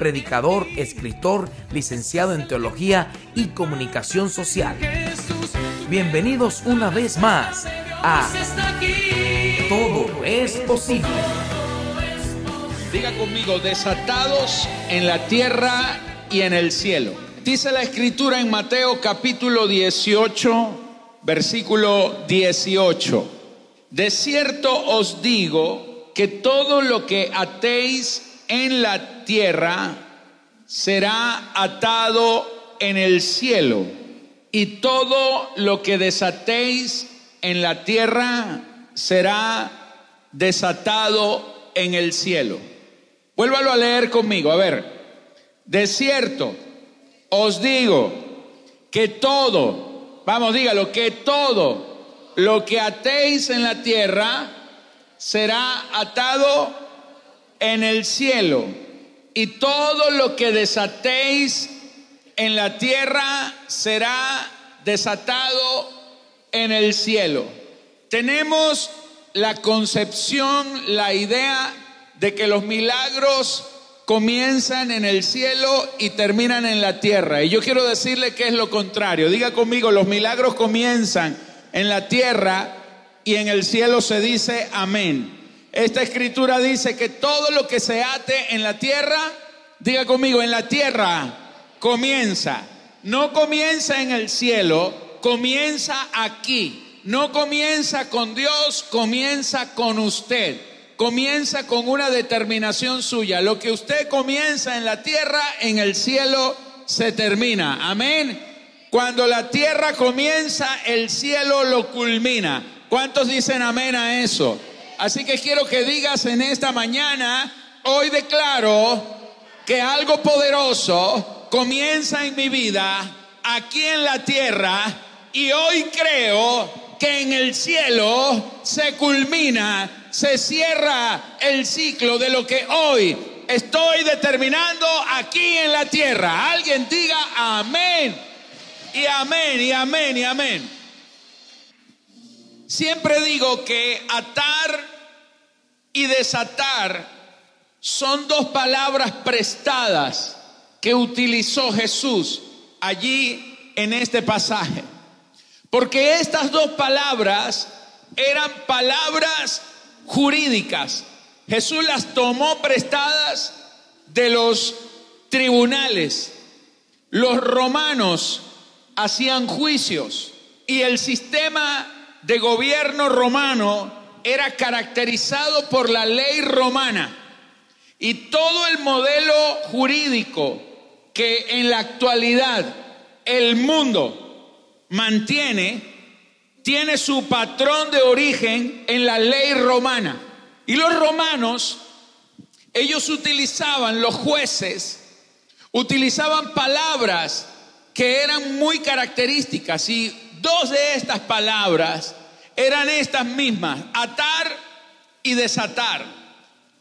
predicador, escritor, licenciado en teología y comunicación social. Bienvenidos una vez más a Todo es posible. Diga conmigo, desatados en la tierra y en el cielo. Dice la escritura en Mateo capítulo 18, versículo 18. De cierto os digo, que todo lo que atéis en la tierra será atado en el cielo, y todo lo que desatéis en la tierra será desatado en el cielo. Vuélvalo a leer conmigo, a ver. De cierto, os digo que todo, vamos, dígalo, que todo lo que atéis en la tierra será atado en el cielo, y todo lo que desatéis en la tierra será desatado en el cielo. Tenemos la concepción, la idea de que los milagros comienzan en el cielo y terminan en la tierra. Y yo quiero decirle que es lo contrario. Diga conmigo, los milagros comienzan en la tierra y en el cielo se dice amén. Esta escritura dice que todo lo que se ate en la tierra, diga conmigo, en la tierra comienza. No comienza en el cielo, comienza aquí. No comienza con Dios, comienza con usted. Comienza con una determinación suya. Lo que usted comienza en la tierra, en el cielo se termina. Amén. Cuando la tierra comienza, el cielo lo culmina. ¿Cuántos dicen amén a eso? Así que quiero que digas en esta mañana, hoy declaro que algo poderoso comienza en mi vida aquí en la tierra y hoy creo que en el cielo se culmina, se cierra el ciclo de lo que hoy estoy determinando aquí en la tierra. Alguien diga amén y amén y amén y amén. Siempre digo que atar y desatar son dos palabras prestadas que utilizó Jesús allí en este pasaje. Porque estas dos palabras eran palabras jurídicas. Jesús las tomó prestadas de los tribunales. Los romanos hacían juicios y el sistema de gobierno romano era caracterizado por la ley romana y todo el modelo jurídico que en la actualidad el mundo mantiene tiene su patrón de origen en la ley romana. Y los romanos, ellos utilizaban, los jueces, utilizaban palabras que eran muy características y Dos de estas palabras eran estas mismas, atar y desatar.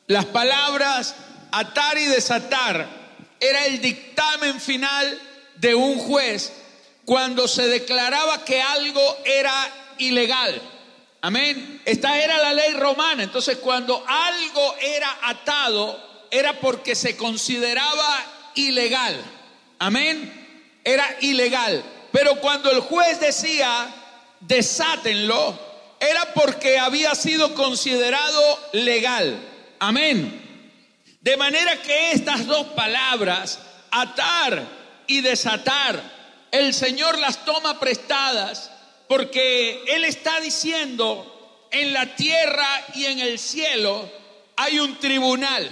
Las palabras atar y desatar era el dictamen final de un juez cuando se declaraba que algo era ilegal. Amén. Esta era la ley romana. Entonces cuando algo era atado era porque se consideraba ilegal. Amén. Era ilegal. Pero cuando el juez decía, desátenlo, era porque había sido considerado legal. Amén. De manera que estas dos palabras, atar y desatar, el Señor las toma prestadas porque Él está diciendo, en la tierra y en el cielo hay un tribunal,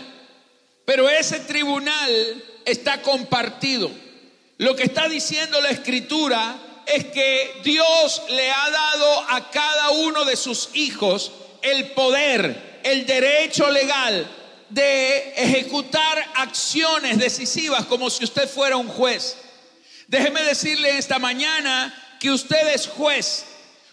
pero ese tribunal está compartido. Lo que está diciendo la escritura es que Dios le ha dado a cada uno de sus hijos el poder, el derecho legal de ejecutar acciones decisivas como si usted fuera un juez. Déjeme decirle esta mañana que usted es juez.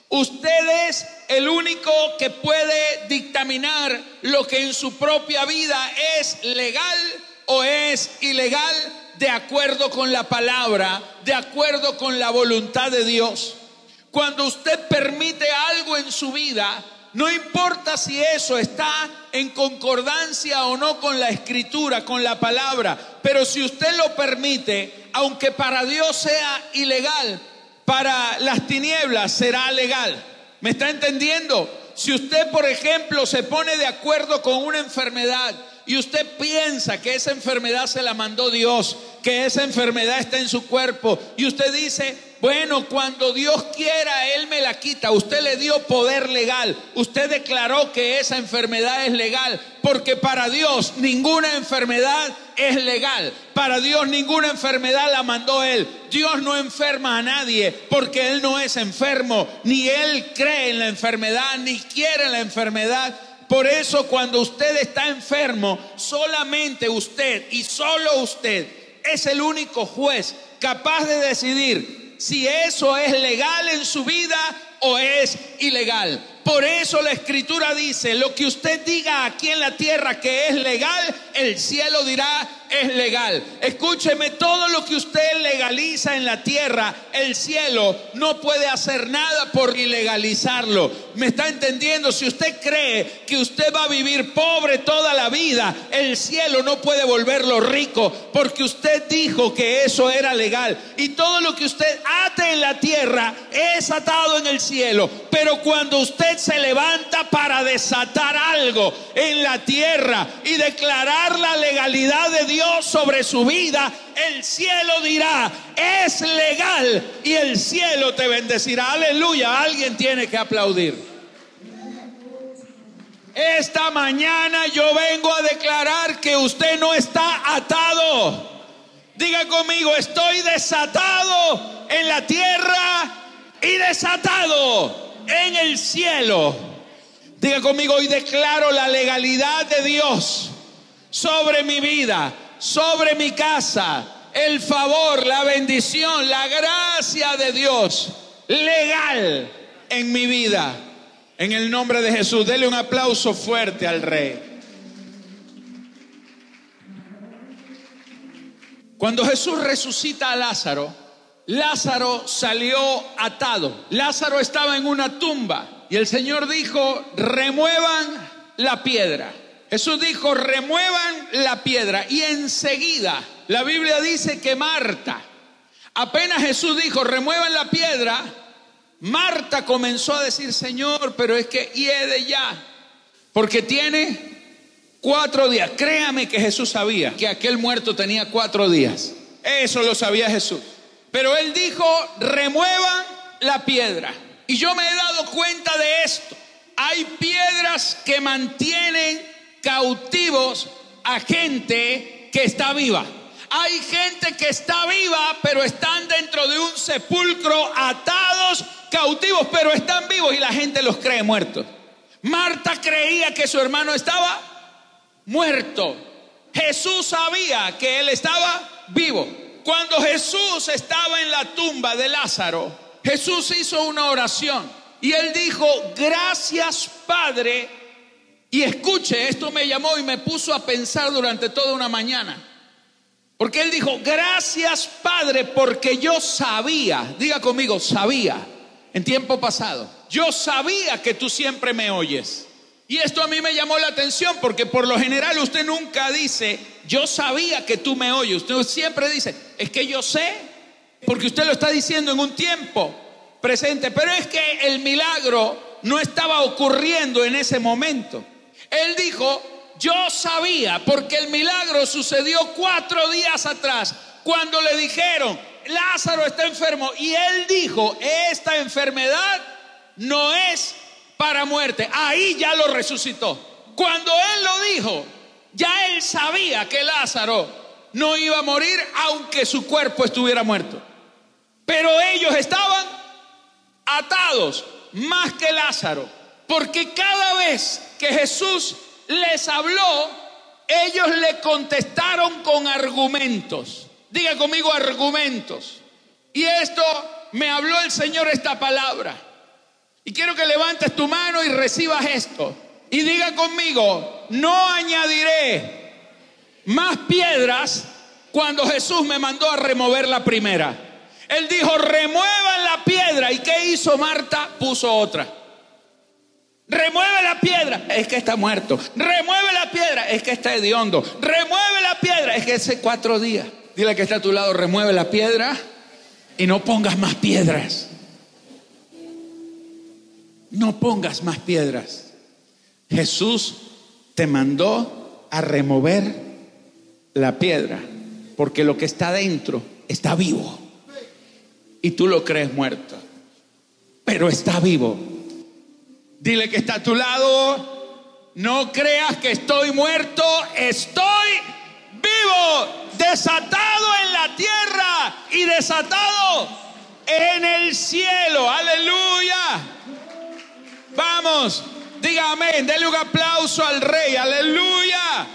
Usted es el único que puede dictaminar lo que en su propia vida es legal o es ilegal de acuerdo con la palabra, de acuerdo con la voluntad de Dios. Cuando usted permite algo en su vida, no importa si eso está en concordancia o no con la escritura, con la palabra, pero si usted lo permite, aunque para Dios sea ilegal, para las tinieblas será legal. ¿Me está entendiendo? Si usted, por ejemplo, se pone de acuerdo con una enfermedad y usted piensa que esa enfermedad se la mandó Dios, que esa enfermedad está en su cuerpo, y usted dice, bueno, cuando Dios quiera, Él me la quita. Usted le dio poder legal. Usted declaró que esa enfermedad es legal. Porque para Dios ninguna enfermedad es legal. Para Dios ninguna enfermedad la mandó Él. Dios no enferma a nadie porque Él no es enfermo. Ni Él cree en la enfermedad, ni quiere la enfermedad. Por eso cuando usted está enfermo, solamente usted y solo usted es el único juez capaz de decidir si eso es legal en su vida o es ilegal. Por eso la escritura dice, lo que usted diga aquí en la tierra que es legal, el cielo dirá es legal. Escúcheme, todo lo que usted legaliza en la tierra, el cielo no puede hacer nada por ilegalizarlo. ¿Me está entendiendo? Si usted cree que usted va a vivir pobre toda la vida, el cielo no puede volverlo rico porque usted dijo que eso era legal. Y todo lo que usted ate en la tierra es atado en el cielo. Pero cuando usted se levanta para desatar algo en la tierra y declarar la legalidad de Dios, sobre su vida, el cielo dirá, es legal y el cielo te bendecirá. Aleluya, alguien tiene que aplaudir. Esta mañana yo vengo a declarar que usted no está atado. Diga conmigo, estoy desatado en la tierra y desatado en el cielo. Diga conmigo, y declaro la legalidad de Dios sobre mi vida sobre mi casa el favor, la bendición, la gracia de Dios legal en mi vida. En el nombre de Jesús, dele un aplauso fuerte al rey. Cuando Jesús resucita a Lázaro, Lázaro salió atado. Lázaro estaba en una tumba y el Señor dijo, remuevan la piedra. Jesús dijo, remuevan la piedra. Y enseguida, la Biblia dice que Marta, apenas Jesús dijo, remuevan la piedra, Marta comenzó a decir, Señor, pero es que hiede ya, porque tiene cuatro días. Créame que Jesús sabía que aquel muerto tenía cuatro días. Eso lo sabía Jesús. Pero él dijo, remuevan la piedra. Y yo me he dado cuenta de esto. Hay piedras que mantienen cautivos a gente que está viva. Hay gente que está viva, pero están dentro de un sepulcro atados, cautivos, pero están vivos y la gente los cree muertos. Marta creía que su hermano estaba muerto. Jesús sabía que él estaba vivo. Cuando Jesús estaba en la tumba de Lázaro, Jesús hizo una oración y él dijo, gracias Padre y escuche, esto me llamó y me puso a pensar durante toda una mañana. Porque él dijo, gracias Padre, porque yo sabía, diga conmigo, sabía, en tiempo pasado, yo sabía que tú siempre me oyes. Y esto a mí me llamó la atención porque por lo general usted nunca dice, yo sabía que tú me oyes. Usted siempre dice, es que yo sé, porque usted lo está diciendo en un tiempo presente, pero es que el milagro no estaba ocurriendo en ese momento. Él dijo, yo sabía, porque el milagro sucedió cuatro días atrás, cuando le dijeron, Lázaro está enfermo, y él dijo, esta enfermedad no es para muerte. Ahí ya lo resucitó. Cuando él lo dijo, ya él sabía que Lázaro no iba a morir aunque su cuerpo estuviera muerto. Pero ellos estaban atados más que Lázaro. Porque cada vez que Jesús les habló, ellos le contestaron con argumentos. Diga conmigo argumentos. Y esto me habló el Señor esta palabra. Y quiero que levantes tu mano y recibas esto. Y diga conmigo, no añadiré más piedras cuando Jesús me mandó a remover la primera. Él dijo, remuevan la piedra. ¿Y qué hizo Marta? Puso otra. Remueve la piedra, es que está muerto. Remueve la piedra, es que está hediondo. Remueve la piedra, es que hace cuatro días. Dile que está a tu lado, remueve la piedra y no pongas más piedras. No pongas más piedras. Jesús te mandó a remover la piedra porque lo que está dentro está vivo y tú lo crees muerto, pero está vivo. Dile que está a tu lado, no creas que estoy muerto, estoy vivo, desatado en la tierra y desatado en el cielo. Aleluya. Vamos, dígame, denle un aplauso al rey, aleluya.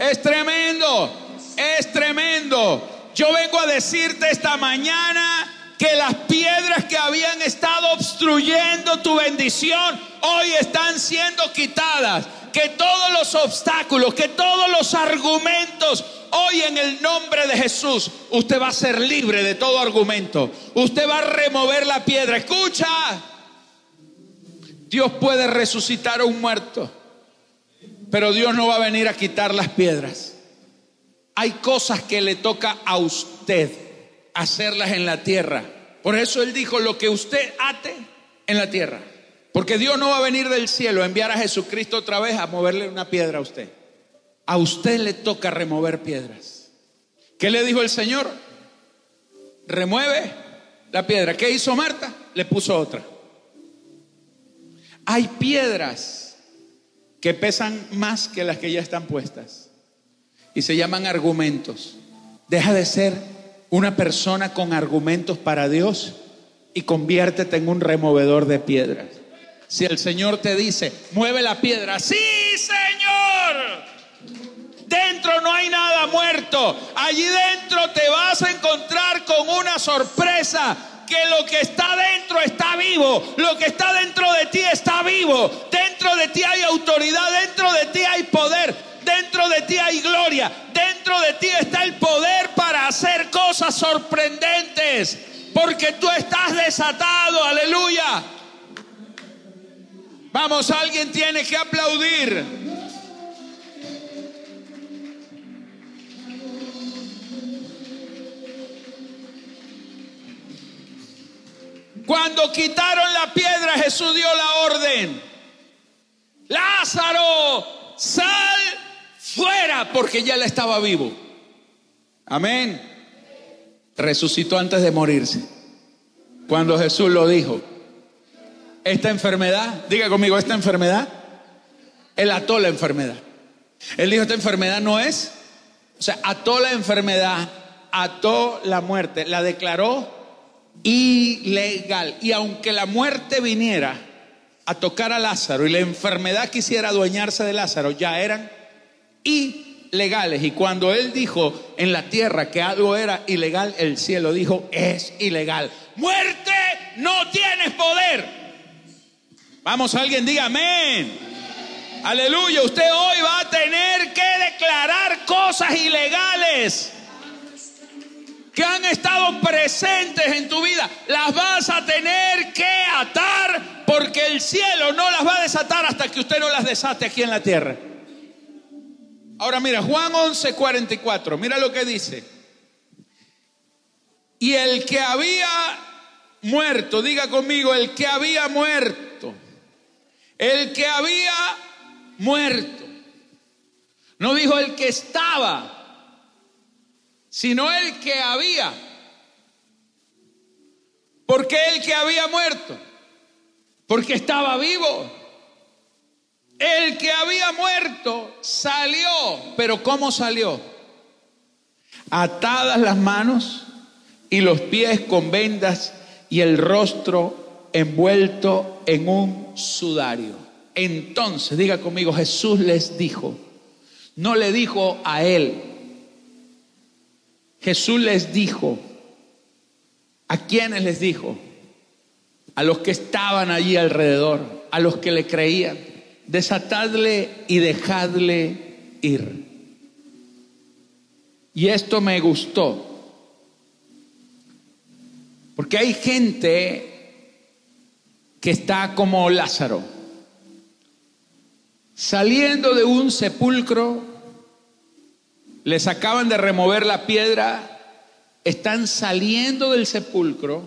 Es tremendo, es tremendo. Yo vengo a decirte esta mañana que las piedras que habían estado obstruyendo tu bendición hoy están siendo quitadas. Que todos los obstáculos, que todos los argumentos, hoy en el nombre de Jesús, usted va a ser libre de todo argumento. Usted va a remover la piedra. Escucha, Dios puede resucitar a un muerto, pero Dios no va a venir a quitar las piedras. Hay cosas que le toca a usted hacerlas en la tierra. Por eso Él dijo, lo que usted ate en la tierra. Porque Dios no va a venir del cielo a enviar a Jesucristo otra vez a moverle una piedra a usted. A usted le toca remover piedras. ¿Qué le dijo el Señor? Remueve la piedra. ¿Qué hizo Marta? Le puso otra. Hay piedras que pesan más que las que ya están puestas y se llaman argumentos. Deja de ser una persona con argumentos para Dios y conviértete en un removedor de piedras. Si el Señor te dice, mueve la piedra, sí, Señor. Dentro no hay nada muerto. Allí dentro te vas a encontrar con una sorpresa que lo que está dentro está vivo, lo que está dentro de ti está vivo, dentro de ti hay autoridad, dentro de ti hay poder, Dentro de ti hay gloria. Dentro de ti está el poder para hacer cosas sorprendentes. Porque tú estás desatado. Aleluya. Vamos, alguien tiene que aplaudir. Cuando quitaron la piedra, Jesús dio la orden. Lázaro, sal fuera porque ya él estaba vivo. Amén. Resucitó antes de morirse. Cuando Jesús lo dijo, esta enfermedad, diga conmigo, esta enfermedad, él ató la enfermedad. Él dijo, esta enfermedad no es, o sea, ató la enfermedad, ató la muerte, la declaró ilegal. Y aunque la muerte viniera a tocar a Lázaro y la enfermedad quisiera adueñarse de Lázaro, ya eran ilegales. Y cuando él dijo en la tierra que algo era ilegal, el cielo dijo, es ilegal. Muerte, no tienes poder. Vamos, alguien diga amén. Aleluya, usted hoy va a tener que declarar cosas ilegales que han estado presentes en tu vida. Las vas a tener que atar porque el cielo no las va a desatar hasta que usted no las desate aquí en la tierra. Ahora mira, Juan 11, 44, mira lo que dice. Y el que había muerto, diga conmigo, el que había muerto, el que había muerto, no dijo el que estaba, sino el que había. ¿Por qué el que había muerto? Porque estaba vivo. El que había muerto salió, pero ¿cómo salió? Atadas las manos y los pies con vendas y el rostro envuelto en un sudario. Entonces, diga conmigo, Jesús les dijo, no le dijo a él, Jesús les dijo, ¿A quiénes les dijo? A los que estaban allí alrededor, a los que le creían, desatadle y dejadle ir. Y esto me gustó, porque hay gente que está como Lázaro, saliendo de un sepulcro, les acaban de remover la piedra, están saliendo del sepulcro,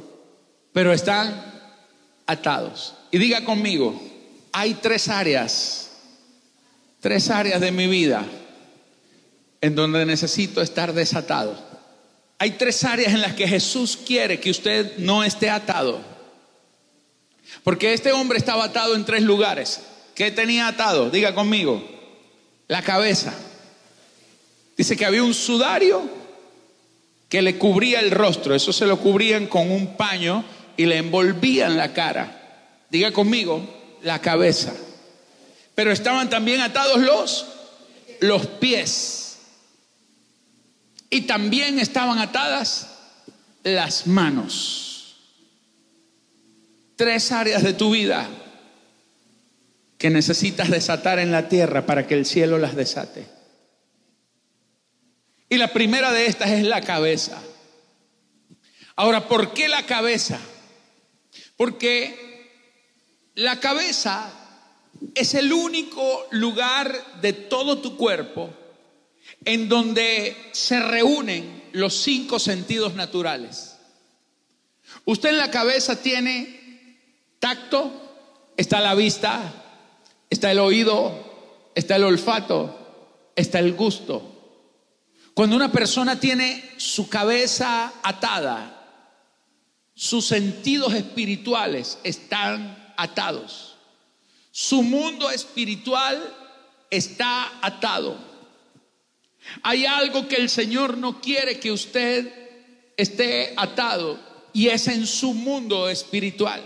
pero están atados. Y diga conmigo, hay tres áreas, tres áreas de mi vida en donde necesito estar desatado. Hay tres áreas en las que Jesús quiere que usted no esté atado. Porque este hombre estaba atado en tres lugares. ¿Qué tenía atado? Diga conmigo. La cabeza. Dice que había un sudario que le cubría el rostro. Eso se lo cubrían con un paño y le envolvían la cara. Diga conmigo, la cabeza. Pero estaban también atados los, los pies. Y también estaban atadas las manos. Tres áreas de tu vida que necesitas desatar en la tierra para que el cielo las desate. Y la primera de estas es la cabeza. Ahora, ¿por qué la cabeza? Porque la cabeza es el único lugar de todo tu cuerpo en donde se reúnen los cinco sentidos naturales. Usted en la cabeza tiene tacto, está la vista, está el oído, está el olfato, está el gusto. Cuando una persona tiene su cabeza atada, sus sentidos espirituales están atados. Su mundo espiritual está atado. Hay algo que el Señor no quiere que usted esté atado y es en su mundo espiritual.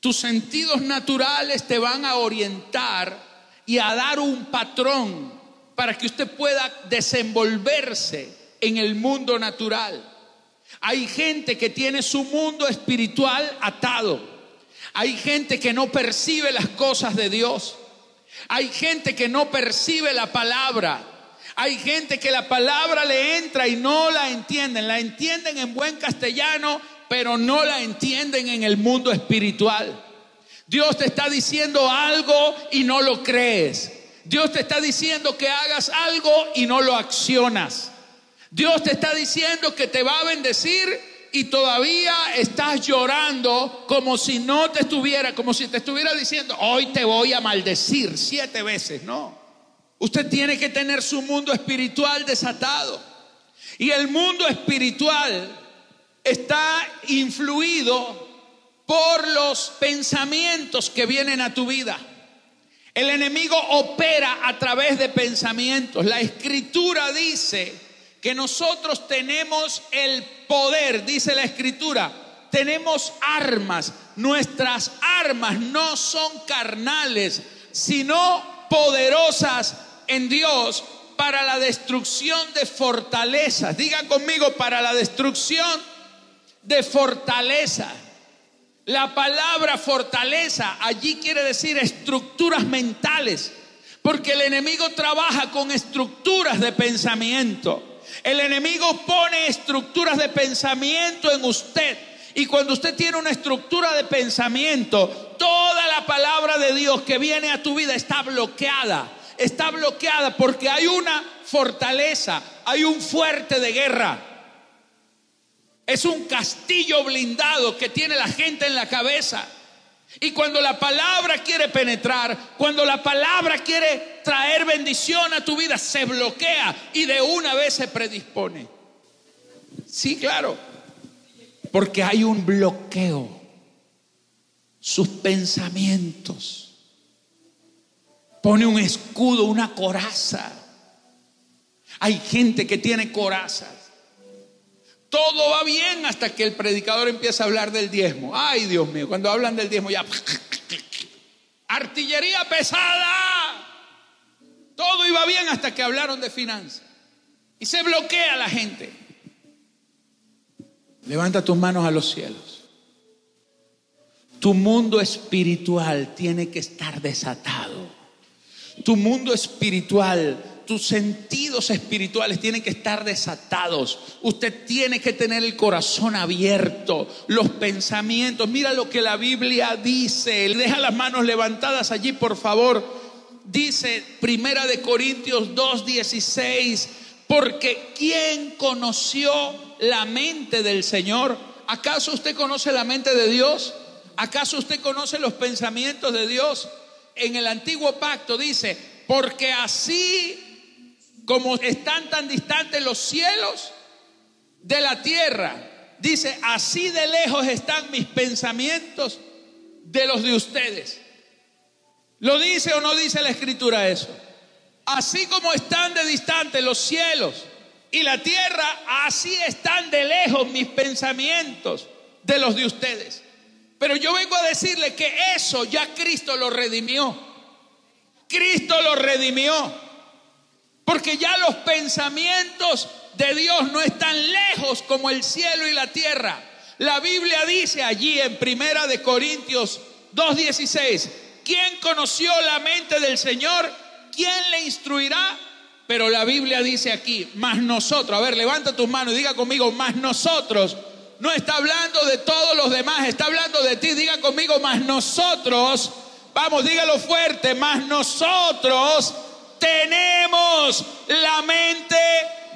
Tus sentidos naturales te van a orientar y a dar un patrón para que usted pueda desenvolverse en el mundo natural. Hay gente que tiene su mundo espiritual atado. Hay gente que no percibe las cosas de Dios. Hay gente que no percibe la palabra. Hay gente que la palabra le entra y no la entienden. La entienden en buen castellano, pero no la entienden en el mundo espiritual. Dios te está diciendo algo y no lo crees. Dios te está diciendo que hagas algo y no lo accionas. Dios te está diciendo que te va a bendecir y todavía estás llorando como si no te estuviera, como si te estuviera diciendo, hoy te voy a maldecir siete veces. No. Usted tiene que tener su mundo espiritual desatado. Y el mundo espiritual está influido por los pensamientos que vienen a tu vida. El enemigo opera a través de pensamientos. La escritura dice que nosotros tenemos el poder, dice la escritura, tenemos armas. Nuestras armas no son carnales, sino poderosas en Dios para la destrucción de fortalezas. Digan conmigo, para la destrucción de fortaleza. La palabra fortaleza allí quiere decir estructuras mentales, porque el enemigo trabaja con estructuras de pensamiento. El enemigo pone estructuras de pensamiento en usted. Y cuando usted tiene una estructura de pensamiento, toda la palabra de Dios que viene a tu vida está bloqueada está bloqueada porque hay una fortaleza, hay un fuerte de guerra. Es un castillo blindado que tiene la gente en la cabeza. Y cuando la palabra quiere penetrar, cuando la palabra quiere traer bendición a tu vida, se bloquea y de una vez se predispone. Sí, claro. Porque hay un bloqueo. Sus pensamientos Pone un escudo, una coraza. Hay gente que tiene corazas. Todo va bien hasta que el predicador empieza a hablar del diezmo. Ay, Dios mío, cuando hablan del diezmo ya... Artillería pesada. Todo iba bien hasta que hablaron de finanzas. Y se bloquea la gente. Levanta tus manos a los cielos. Tu mundo espiritual tiene que estar desatado. Tu mundo espiritual tus sentidos espirituales tienen que estar desatados. Usted tiene que tener el corazón abierto, los pensamientos. Mira lo que la Biblia dice. Deja las manos levantadas allí, por favor. Dice Primera de Corintios 2:16, porque ¿quién conoció la mente del Señor? ¿Acaso usted conoce la mente de Dios? ¿Acaso usted conoce los pensamientos de Dios? En el antiguo pacto dice, porque así como están tan distantes los cielos de la tierra. Dice, así de lejos están mis pensamientos de los de ustedes. ¿Lo dice o no dice la escritura eso? Así como están de distantes los cielos y la tierra, así están de lejos mis pensamientos de los de ustedes. Pero yo vengo a decirle que eso ya Cristo lo redimió. Cristo lo redimió. Porque ya los pensamientos de Dios no están lejos como el cielo y la tierra. La Biblia dice allí en Primera de Corintios 2:16, ¿quién conoció la mente del Señor? ¿Quién le instruirá? Pero la Biblia dice aquí, más nosotros, a ver, levanta tus manos y diga conmigo, más nosotros. No está hablando de todos los demás, está hablando de ti. Diga conmigo, más nosotros. Vamos, dígalo fuerte, más nosotros tenemos la mente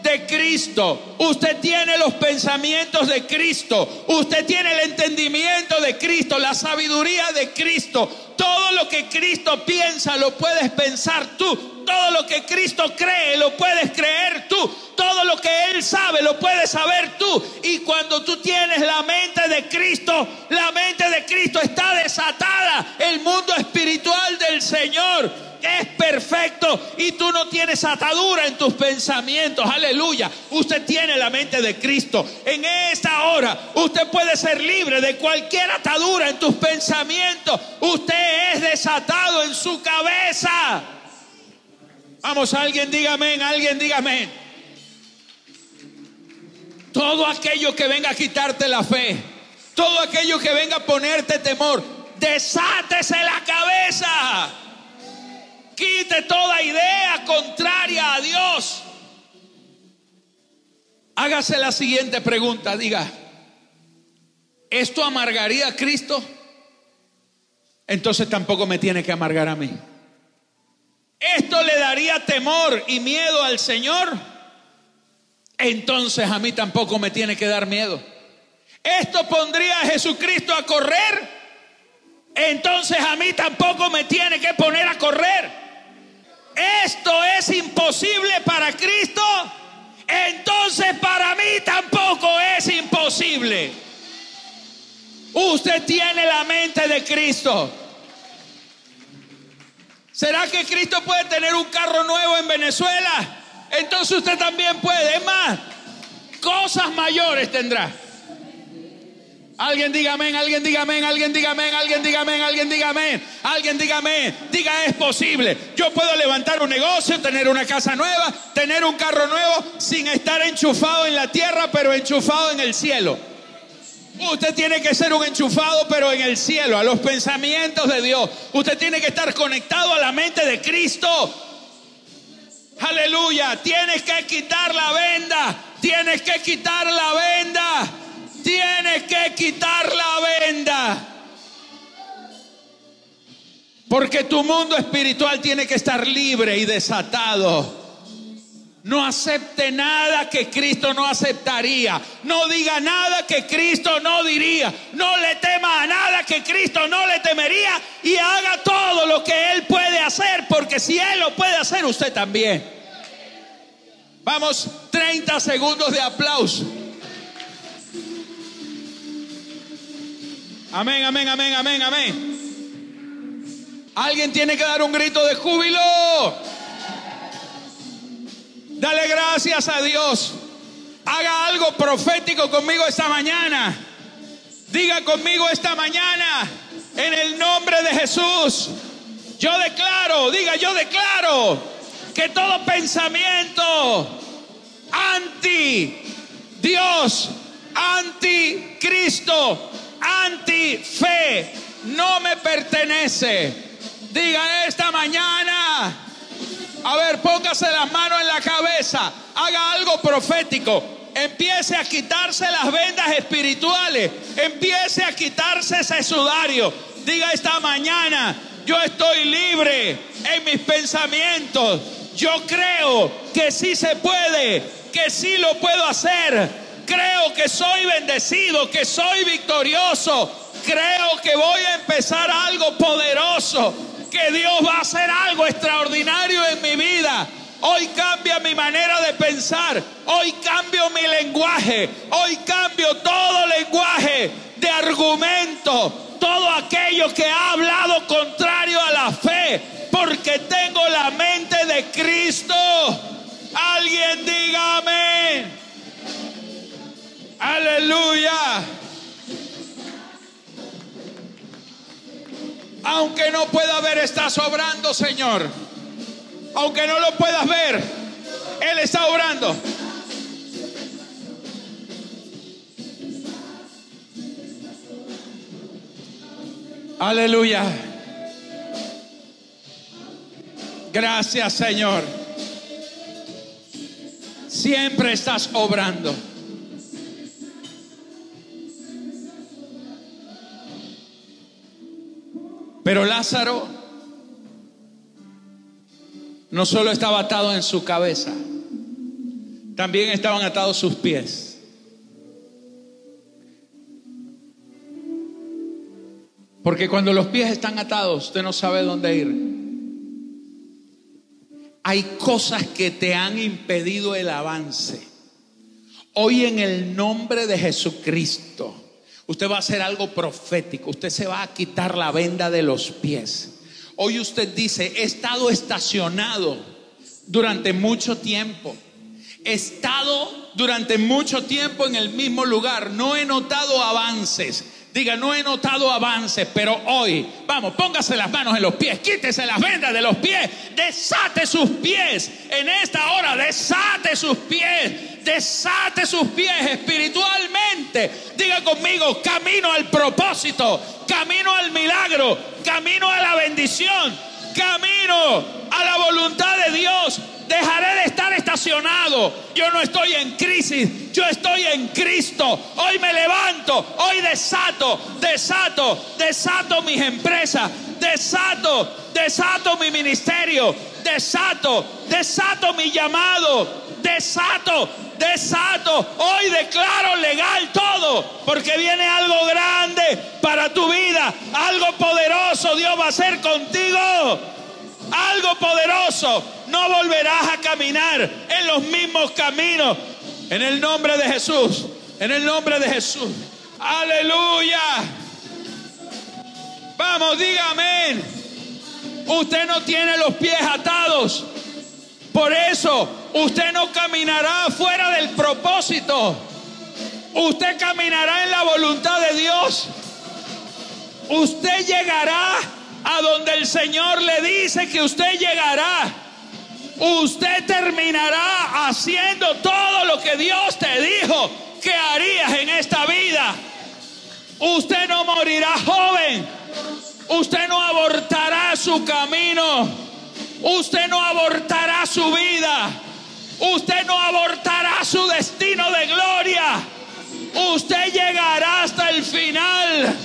de Cristo. Usted tiene los pensamientos de Cristo. Usted tiene el entendimiento de Cristo, la sabiduría de Cristo. Todo lo que Cristo piensa lo puedes pensar tú. Todo lo que Cristo cree lo puedes creer tú. Todo lo que Él sabe lo puedes saber tú. Y cuando tú tienes la mente de Cristo, la mente de Cristo está desatada. El mundo espiritual del Señor es perfecto y tú no tienes atadura en tus pensamientos. Aleluya. Usted tiene la mente de Cristo. En esta hora usted puede ser libre de cualquier atadura en tus pensamientos. Usted es desatado en su cabeza. Vamos, alguien dígame, alguien dígame. Todo aquello que venga a quitarte la fe, todo aquello que venga a ponerte temor, desátese la cabeza. Quite toda idea contraria a Dios. Hágase la siguiente pregunta, diga, ¿esto amargaría a Cristo? Entonces tampoco me tiene que amargar a mí. ¿Esto le daría temor y miedo al Señor? Entonces a mí tampoco me tiene que dar miedo. ¿Esto pondría a Jesucristo a correr? Entonces a mí tampoco me tiene que poner a correr esto es imposible para Cristo, entonces para mí tampoco es imposible. Usted tiene la mente de Cristo. ¿Será que Cristo puede tener un carro nuevo en Venezuela? Entonces usted también puede. Es más, cosas mayores tendrá. Alguien diga amén, alguien diga amén, alguien diga amén, alguien diga amén, alguien diga amén, alguien diga amén, diga es posible. Yo puedo levantar un negocio, tener una casa nueva, tener un carro nuevo sin estar enchufado en la tierra, pero enchufado en el cielo. Usted tiene que ser un enchufado, pero en el cielo, a los pensamientos de Dios. Usted tiene que estar conectado a la mente de Cristo. Aleluya. Tienes que quitar la venda. Tienes que quitar la venda. Tienes que quitar la venda. Porque tu mundo espiritual tiene que estar libre y desatado. No acepte nada que Cristo no aceptaría. No diga nada que Cristo no diría. No le tema a nada que Cristo no le temería. Y haga todo lo que Él puede hacer. Porque si Él lo puede hacer, usted también. Vamos, 30 segundos de aplauso. Amén, amén, amén, amén, amén. Alguien tiene que dar un grito de júbilo. Dale gracias a Dios. Haga algo profético conmigo esta mañana. Diga conmigo esta mañana, en el nombre de Jesús, yo declaro, diga yo declaro, que todo pensamiento anti Dios anticristo, antife, no me pertenece. Diga esta mañana, a ver, póngase las manos en la cabeza, haga algo profético. Empiece a quitarse las vendas espirituales, empiece a quitarse ese sudario. Diga esta mañana, yo estoy libre en mis pensamientos. Yo creo que sí se puede, que sí lo puedo hacer. Creo que soy bendecido, que soy victorioso. Creo que voy a empezar algo poderoso que Dios va a hacer algo extraordinario en mi vida. Hoy cambia mi manera de pensar. Hoy cambio mi lenguaje. Hoy cambio todo lenguaje de argumento. Todo aquello que ha hablado contrario a la fe. Porque tengo la mente de Cristo. Alguien dígame. Aleluya. Aunque no pueda ver, está sobrando, Señor. Aunque no lo puedas ver, Él está obrando. Aleluya. Gracias, Señor. Siempre estás obrando. Pero Lázaro no solo estaba atado en su cabeza, también estaban atados sus pies. Porque cuando los pies están atados, usted no sabe dónde ir. Hay cosas que te han impedido el avance. Hoy en el nombre de Jesucristo Usted va a hacer algo profético. Usted se va a quitar la venda de los pies. Hoy usted dice, he estado estacionado durante mucho tiempo. He estado durante mucho tiempo en el mismo lugar. No he notado avances. Diga, no he notado avances, pero hoy, vamos, póngase las manos en los pies, quítese las vendas de los pies, desate sus pies. En esta hora, desate sus pies, desate sus pies espiritualmente. Diga conmigo, camino al propósito, camino al milagro, camino a la bendición, camino a la voluntad de Dios. Dejaré de estar estacionado. Yo no estoy en crisis, yo estoy en Cristo. Hoy me levanto, hoy desato, desato, desato mis empresas, desato, desato mi ministerio, desato, desato mi llamado, desato, desato. Hoy declaro legal todo, porque viene algo grande para tu vida, algo poderoso Dios va a hacer contigo algo poderoso. No volverás a caminar en los mismos caminos. En el nombre de Jesús. En el nombre de Jesús. Aleluya. Vamos, dígame. Usted no tiene los pies atados. Por eso usted no caminará fuera del propósito. Usted caminará en la voluntad de Dios. Usted llegará a donde el Señor le dice que usted llegará. Usted terminará haciendo todo lo que Dios te dijo que harías en esta vida. Usted no morirá joven. Usted no abortará su camino. Usted no abortará su vida. Usted no abortará su destino de gloria. Usted llegará hasta el final.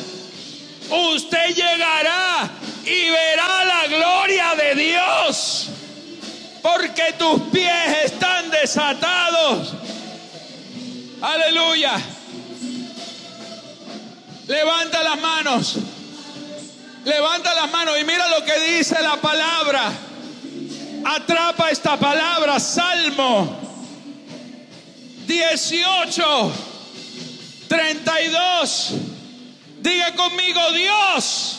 Usted llegará y verá la gloria de Dios, porque tus pies están desatados. Aleluya. Levanta las manos. Levanta las manos y mira lo que dice la palabra. Atrapa esta palabra, Salmo 18, 32. Diga conmigo, Dios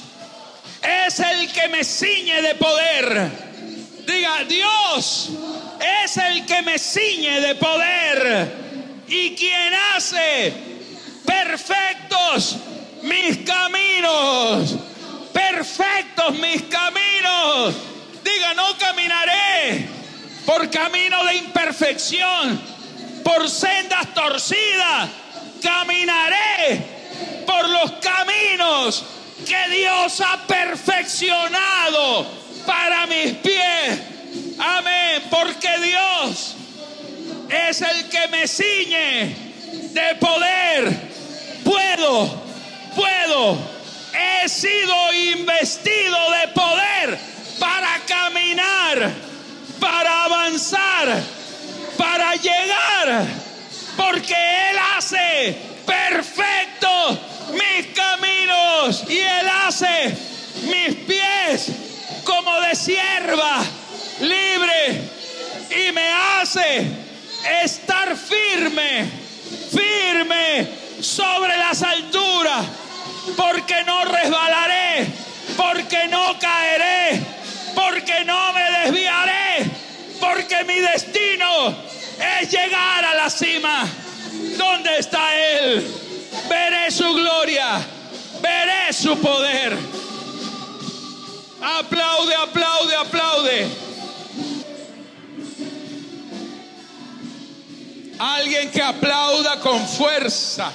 es el que me ciñe de poder. Diga, Dios es el que me ciñe de poder y quien hace perfectos mis caminos. Perfectos mis caminos. Diga, no caminaré por camino de imperfección, por sendas torcidas, caminaré por los caminos que Dios ha perfeccionado para mis pies. Amén, porque Dios es el que me ciñe de poder. Puedo, puedo, he sido investido de poder para caminar, para avanzar, para llegar, porque Él hace perfecto mis caminos y Él hace mis pies como de sierva libre y me hace estar firme, firme sobre las alturas, porque no resbalaré, porque no caeré, porque no me desviaré, porque mi destino es llegar a la cima. ¿Dónde está Él? Veré su gloria, veré su poder. Aplaude, aplaude, aplaude. Alguien que aplauda con fuerza.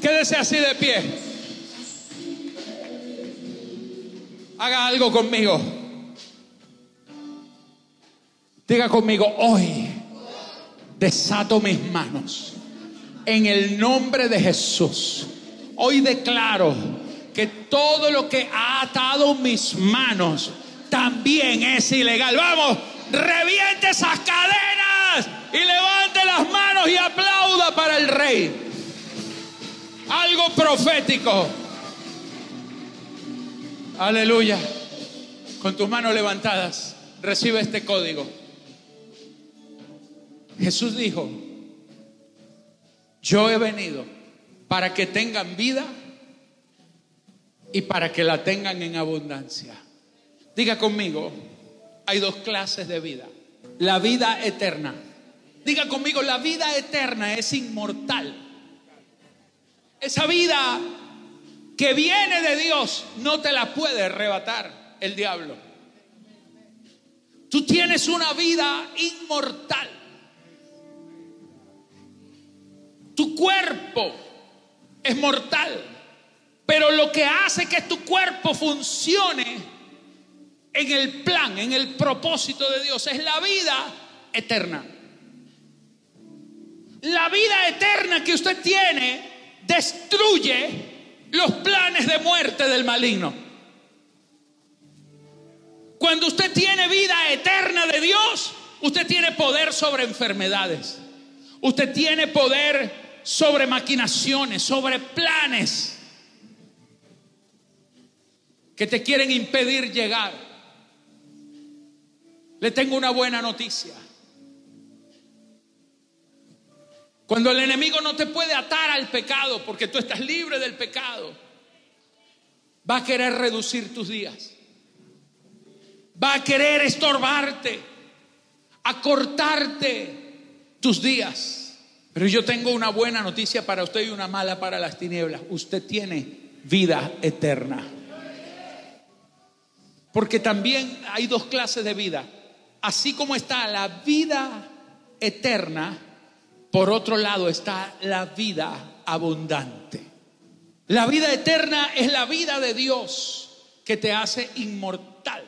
Quédese así de pie. Haga algo conmigo. Diga conmigo, hoy desato mis manos en el nombre de Jesús. Hoy declaro que todo lo que ha atado mis manos también es ilegal. Vamos, reviente esas cadenas y levante las manos y aplauda para el rey. Algo profético. Aleluya. Con tus manos levantadas, recibe este código. Jesús dijo, yo he venido para que tengan vida y para que la tengan en abundancia. Diga conmigo, hay dos clases de vida. La vida eterna. Diga conmigo, la vida eterna es inmortal. Esa vida que viene de Dios no te la puede arrebatar el diablo. Tú tienes una vida inmortal. Tu cuerpo es mortal, pero lo que hace que tu cuerpo funcione en el plan, en el propósito de Dios, es la vida eterna. La vida eterna que usted tiene destruye los planes de muerte del maligno. Cuando usted tiene vida eterna de Dios, usted tiene poder sobre enfermedades. Usted tiene poder sobre maquinaciones, sobre planes que te quieren impedir llegar. Le tengo una buena noticia. Cuando el enemigo no te puede atar al pecado porque tú estás libre del pecado, va a querer reducir tus días. Va a querer estorbarte, acortarte tus días. Pero yo tengo una buena noticia para usted y una mala para las tinieblas. Usted tiene vida eterna. Porque también hay dos clases de vida. Así como está la vida eterna, por otro lado está la vida abundante. La vida eterna es la vida de Dios que te hace inmortal,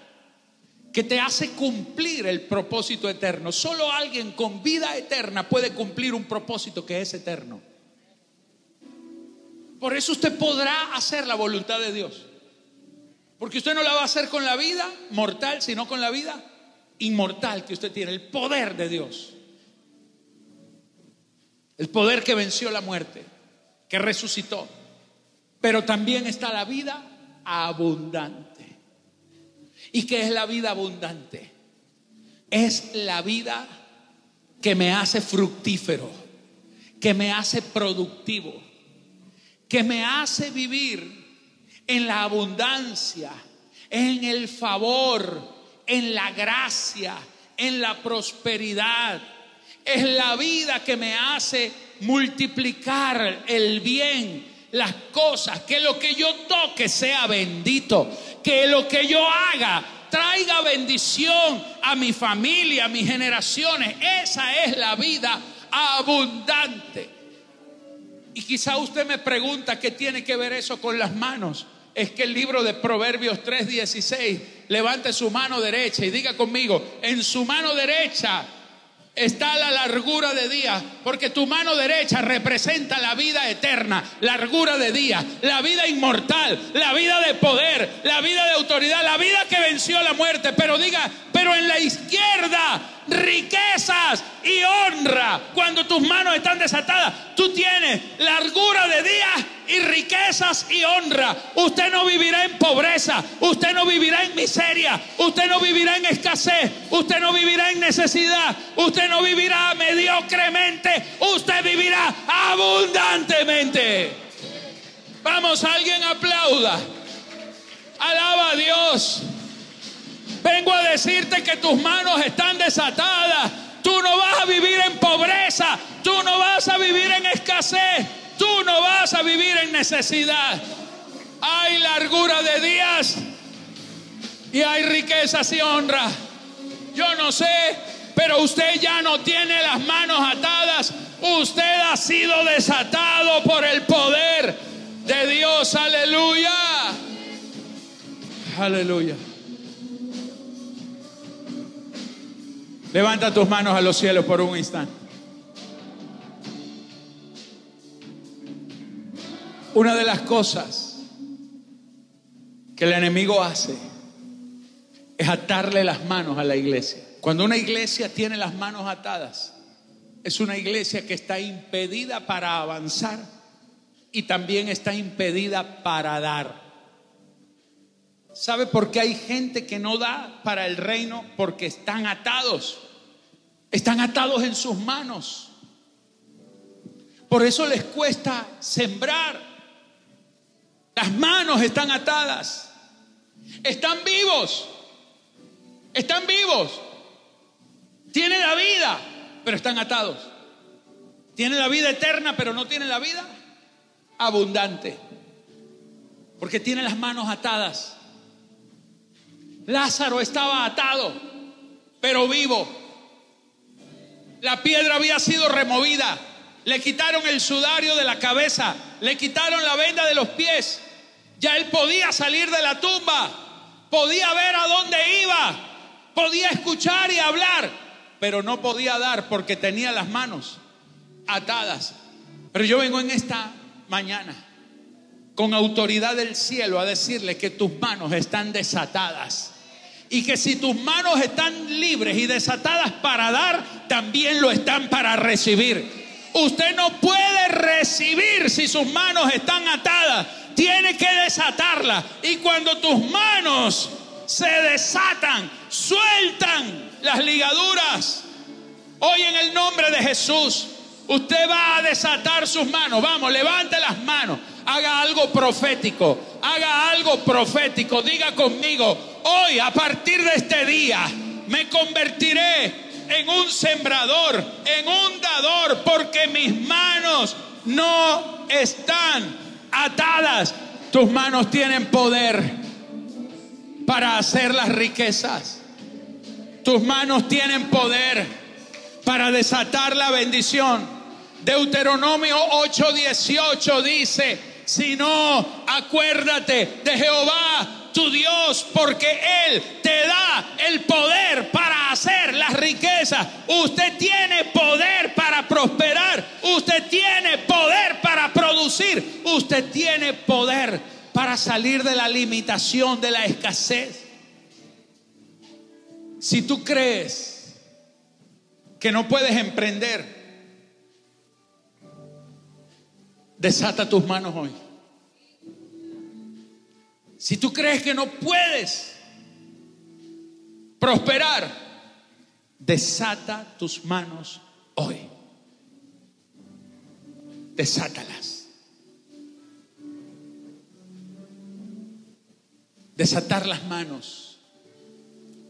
que te hace cumplir el propósito eterno. Solo alguien con vida eterna puede cumplir un propósito que es eterno. Por eso usted podrá hacer la voluntad de Dios. Porque usted no la va a hacer con la vida mortal, sino con la vida inmortal que usted tiene, el poder de Dios. El poder que venció la muerte, que resucitó. Pero también está la vida abundante. ¿Y qué es la vida abundante? Es la vida que me hace fructífero, que me hace productivo, que me hace vivir en la abundancia, en el favor, en la gracia, en la prosperidad es la vida que me hace multiplicar el bien, las cosas, que lo que yo toque sea bendito, que lo que yo haga traiga bendición a mi familia, a mis generaciones. Esa es la vida abundante. Y quizá usted me pregunta qué tiene que ver eso con las manos. Es que el libro de Proverbios 3:16, levante su mano derecha y diga conmigo, en su mano derecha está la largura de día, porque tu mano derecha representa la vida eterna, largura de día, la vida inmortal, la vida de poder, la vida de autoridad, la vida que venció la muerte. Pero diga, pero en la izquierda riquezas y honra. Cuando tus manos están desatadas, tú tienes largura de día y riquezas y honra. Usted no vivirá en pobreza, usted no vivirá en miseria, usted no vivirá en escasez, usted no vivirá en necesidad, usted no vivirá mediocremente, usted vivirá abundantemente. Vamos, alguien aplauda. Alaba a Dios. Vengo a decirte que tus manos están desatadas. Tú no vas a vivir en pobreza. Tú no vas a vivir en escasez. Tú no vas a vivir en necesidad. Hay largura de días y hay riquezas y honra. Yo no sé, pero usted ya no tiene las manos atadas. Usted ha sido desatado por el poder de Dios. Aleluya. Aleluya. Levanta tus manos a los cielos por un instante. Una de las cosas que el enemigo hace es atarle las manos a la iglesia. Cuando una iglesia tiene las manos atadas, es una iglesia que está impedida para avanzar y también está impedida para dar. ¿Sabe por qué hay gente que no da para el reino? Porque están atados. Están atados en sus manos. Por eso les cuesta sembrar. Las manos están atadas. Están vivos. Están vivos. Tienen la vida, pero están atados. Tienen la vida eterna, pero no tienen la vida abundante. Porque tienen las manos atadas. Lázaro estaba atado, pero vivo. La piedra había sido removida. Le quitaron el sudario de la cabeza. Le quitaron la venda de los pies. Ya él podía salir de la tumba. Podía ver a dónde iba. Podía escuchar y hablar. Pero no podía dar porque tenía las manos atadas. Pero yo vengo en esta mañana con autoridad del cielo a decirle que tus manos están desatadas y que si tus manos están libres y desatadas para dar, también lo están para recibir. Usted no puede recibir si sus manos están atadas. Tiene que desatarlas. Y cuando tus manos se desatan, sueltan las ligaduras. Hoy en el nombre de Jesús, usted va a desatar sus manos. Vamos, levante las manos. Haga algo profético. Haga algo profético. Diga conmigo, hoy, a partir de este día, me convertiré en un sembrador, en un dador, porque mis manos no están atadas. Tus manos tienen poder para hacer las riquezas. Tus manos tienen poder para desatar la bendición. Deuteronomio 8:18 dice, si no, acuérdate de Jehová tu Dios porque Él te da el poder para hacer las riquezas. Usted tiene poder para prosperar. Usted tiene poder para producir. Usted tiene poder para salir de la limitación de la escasez. Si tú crees que no puedes emprender, desata tus manos hoy. Si tú crees que no puedes prosperar, desata tus manos hoy. Desátalas. Desatar las manos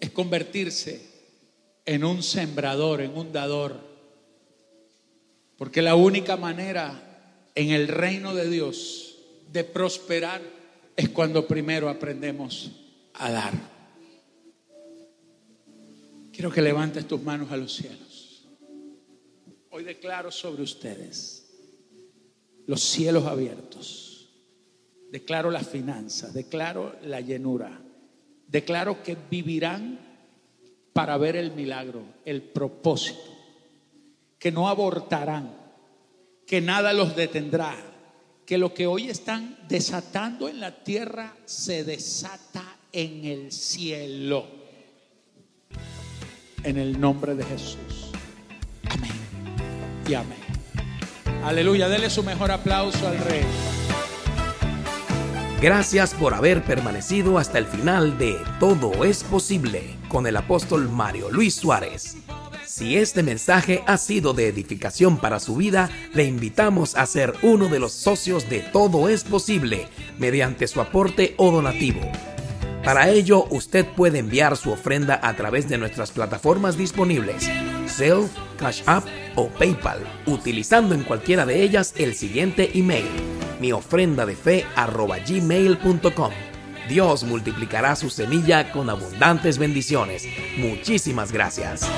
es convertirse en un sembrador, en un dador. Porque la única manera en el reino de Dios de prosperar es cuando primero aprendemos a dar. Quiero que levantes tus manos a los cielos. Hoy declaro sobre ustedes los cielos abiertos. Declaro las finanzas, declaro la llenura. Declaro que vivirán para ver el milagro, el propósito. Que no abortarán, que nada los detendrá, que lo que hoy están desatando en la tierra se desata en el cielo. En el nombre de Jesús. Amén. Y amén. Aleluya. Dele su mejor aplauso al Rey. Gracias por haber permanecido hasta el final de Todo es posible con el apóstol Mario Luis Suárez. Si este mensaje ha sido de edificación para su vida, le invitamos a ser uno de los socios de Todo es posible mediante su aporte o donativo. Para ello, usted puede enviar su ofrenda a través de nuestras plataformas disponibles, Zelle, Cash App o PayPal, utilizando en cualquiera de ellas el siguiente email, mi ofrenda de fe gmail.com. Dios multiplicará su semilla con abundantes bendiciones. Muchísimas gracias.